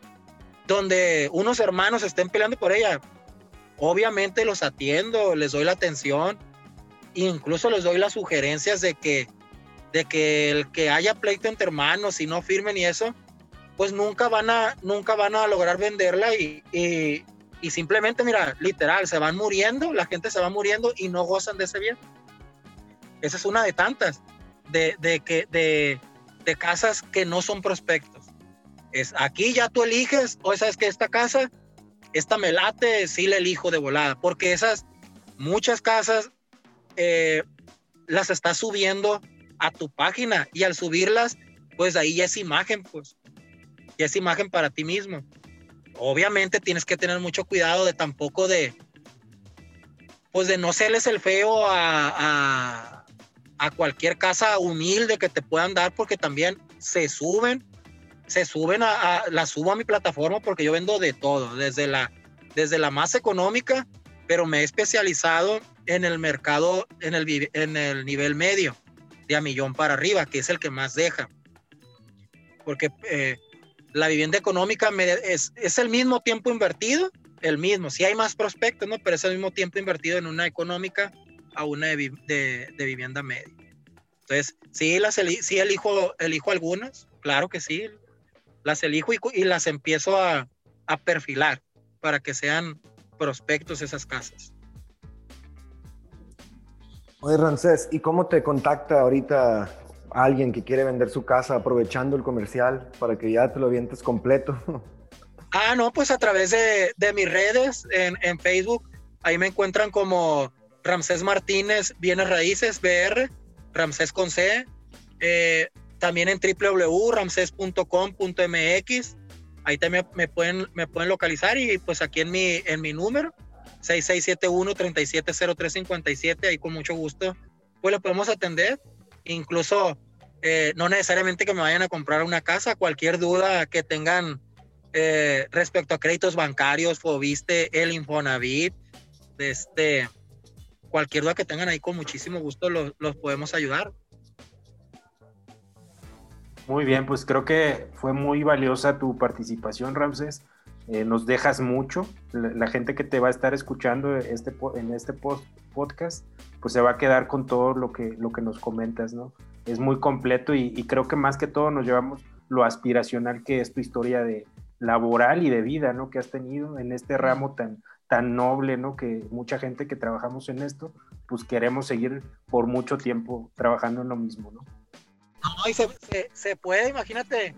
S1: donde unos hermanos estén peleando por ella, obviamente los atiendo, les doy la atención, incluso les doy las sugerencias de que, de que el que haya pleito entre hermanos y no firmen y eso, pues nunca van a, nunca van a lograr venderla y, y, simplemente, mira, literal, se van muriendo, la gente se va muriendo y no gozan de ese bien. Esa es una de tantas, de, de, que, de casas que no son prospectos. Es, aquí ya tú eliges, o sabes que esta casa, esta me late, sí la elijo de volada, porque esas, muchas casas eh, las estás subiendo a tu página y al subirlas, pues ahí ya es imagen, pues, ya es imagen para ti mismo. Obviamente tienes que tener mucho cuidado de tampoco de, pues de no serles el feo a, a, cualquier casa humilde que te puedan dar, porque también se suben, se suben a, la subo a mi plataforma porque yo vendo de todo, desde la, desde la más económica, pero me he especializado en el mercado, en el, en el nivel medio, de a millón para arriba, que es el que más deja. Porque eh, la vivienda económica es, es, el mismo tiempo invertido, el mismo. Sí hay más prospectos, ¿no? Pero es el mismo tiempo invertido en una económica a una de, vivienda media. Entonces, sí, las sí elijo, elijo algunas, claro que sí, las elijo y, las empiezo a, a perfilar para que sean prospectos esas casas.
S3: Oye, Rancés, ¿y cómo te contacta ahorita alguien que quiere vender su casa aprovechando el comercial para que ya te lo avientes completo?
S1: Ah, no, pues a través de, mis redes en, Facebook, ahí me encuentran como Ramsés Martínez Bienes Raíces BR, Ramsés con C, eh, también en www.ramses.com.mx, ahí también me pueden, me pueden localizar y pues aquí en mi, en mi número, 6671-370357, ahí con mucho gusto, pues le podemos atender. Incluso eh, no necesariamente que me vayan a comprar una casa, cualquier duda que tengan eh, respecto a créditos bancarios, Fobiste, el Infonavit, este, cualquier duda que tengan ahí, con muchísimo gusto los, los podemos ayudar.
S4: Muy bien, pues creo que fue muy valiosa tu participación, Ramses. Eh, nos dejas mucho. La, gente que te va a estar escuchando este, en este podcast, pues se va a quedar con todo lo que, lo que nos comentas, ¿no? Es muy completo y, creo que más que todo nos llevamos lo aspiracional que es tu historia de laboral y de vida, ¿no? Que has tenido en este ramo tan, tan noble, ¿no? Que mucha gente que trabajamos en esto, pues queremos seguir por mucho tiempo trabajando en lo mismo, ¿no?
S1: No, y se, se puede, imagínate,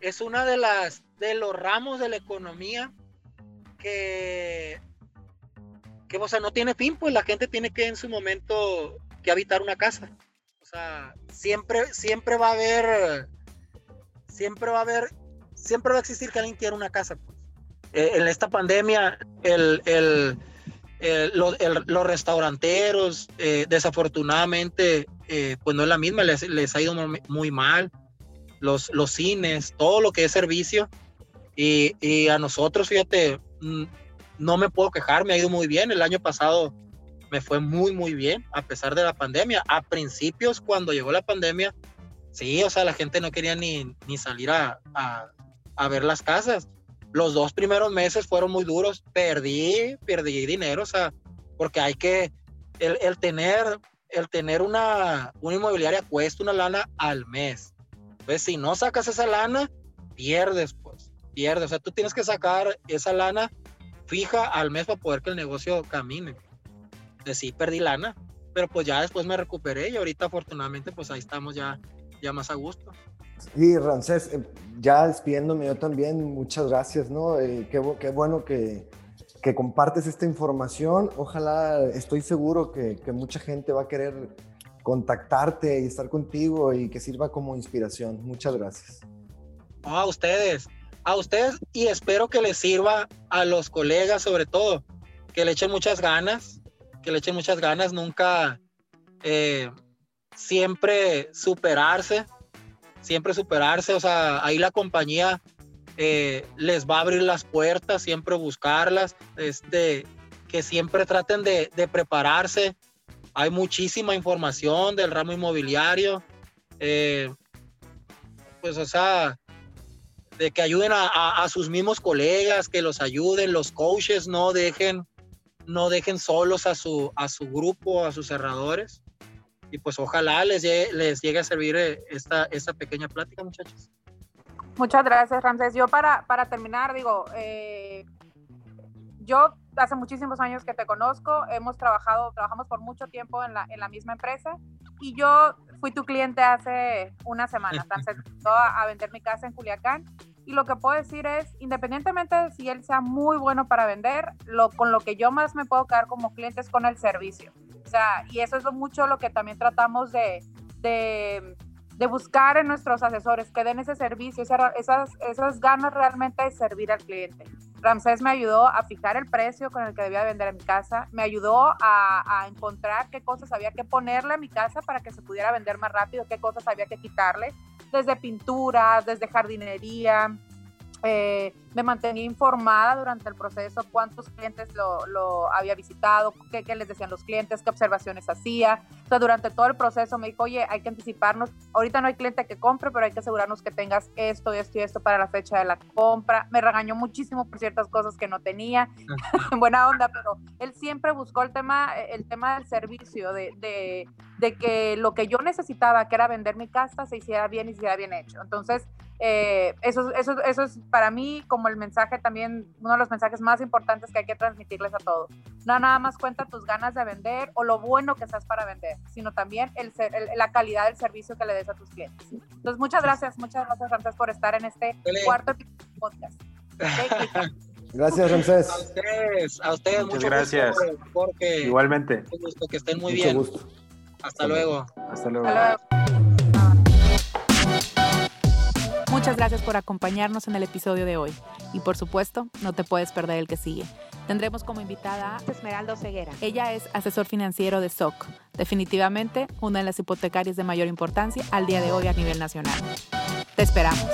S1: es una de las de los ramos de la economía que, que, o sea, no tiene fin, pues la gente tiene que en su momento que habitar una casa. O sea, siempre, siempre va a haber, siempre va a haber, siempre va a existir que alguien quiera una casa. Pues. Eh, en esta pandemia, el, el, los restauranteros, eh, desafortunadamente, eh, pues no es la misma, les, les ha ido muy mal los, los cines, todo lo que es servicio. Y, a nosotros, fíjate, mm, no me puedo quejar, me ha ido muy bien. El año pasado me fue muy, muy bien, a pesar de la pandemia. A principios, cuando llegó la pandemia, sí, o sea, la gente no quería ni, ni salir a, a, ver las casas. Los dos primeros meses fueron muy duros, perdí, perdí dinero, o sea, porque hay que, el, el tener, el tener una, una inmobiliaria cuesta una lana al mes. Pues si no sacas esa lana, pierdes, pues, pierdes. O sea, tú tienes que sacar esa lana fija al mes para poder que el negocio camine. Pues sí, perdí lana, pero pues ya después me recuperé y ahorita afortunadamente pues ahí estamos ya, ya más a gusto.
S3: Sí, Rancés, eh, ya despidiéndome yo también, muchas gracias, ¿no? Eh, qué, bueno que, compartes esta información. Ojalá, estoy seguro que, que mucha gente va a querer contactarte y estar contigo y que sirva como inspiración. Muchas gracias.
S1: A ustedes, a ustedes y espero que les sirva a los colegas sobre todo, que le echen muchas ganas, que le echen muchas ganas, nunca, eh, siempre superarse, siempre superarse, o sea, ahí la compañía eh, les va a abrir las puertas, siempre buscarlas, este, que siempre traten de, prepararse, hay muchísima información del ramo inmobiliario. Eh, pues, o sea, de que ayuden a, sus mismos colegas, que los ayuden, los coaches no dejen, no dejen solos a su, a su grupo, a sus cerradores. Y pues ojalá les llegue, les llegue a servir eh, esta, esta pequeña plática, muchachos.
S2: Muchas gracias, Ramses. Yo para, para terminar, digo, eh, yo hace muchísimos años que te conozco, hemos trabajado, trabajamos por mucho tiempo en la, en la misma empresa y yo fui tu cliente hace una semana, empezó a, a vender mi casa en Culiacán y lo que puedo decir es, independientemente de si él sea muy bueno para vender, lo, con lo que yo más me puedo quedar como cliente es con el servicio. O sea, y eso es lo mucho lo que también tratamos de, de, buscar en nuestros asesores, que den ese servicio, esas, esas ganas realmente de servir al cliente. Ramsés me ayudó a fijar el precio con el que debía vender en mi casa, me ayudó a, encontrar qué cosas había que ponerle a mi casa para que se pudiera vender más rápido, qué cosas había que quitarle, desde pinturas, desde jardinería, eh, me mantenía informada durante el proceso, cuántos clientes lo, había visitado, qué, qué, les decían los clientes, qué observaciones hacía. Entonces, durante todo el proceso me dijo, oye, hay que anticiparnos. Ahorita no hay cliente que compre, pero hay que asegurarnos que tengas esto, esto y esto para la fecha de la compra. Me regañó muchísimo por ciertas cosas que no tenía. Buena onda, pero él siempre buscó el tema, el tema del servicio, de, de, de que lo que yo necesitaba, que era vender mi casa, se hiciera bien y se hiciera bien hecho. Entonces, eh, eso, eso, eso es para mí como el mensaje también, uno de los mensajes más importantes que hay que transmitirles a todos. No nada más cuenta tus ganas de vender o lo bueno que seas para vender, sino también el, la calidad del servicio que le des a tus clientes. Entonces, muchas gracias, muchas gracias, Ramsés, por estar en este cuarto podcast.
S3: Gracias, Ramsés.
S1: A ustedes, a ustedes
S4: muchas gracias.
S1: porque
S4: Igualmente.
S1: Gusto, que estén muy bien. Hasta, luego.
S4: Hasta luego.
S2: Hasta luego. Muchas gracias por acompañarnos en el episodio de hoy. Y por supuesto, no te puedes perder el que sigue. Tendremos como invitada a Esmeralda Ceguera. Ella es asesor financiero de SOC, definitivamente una de las hipotecarias de mayor importancia al día de hoy a nivel nacional. Te esperamos.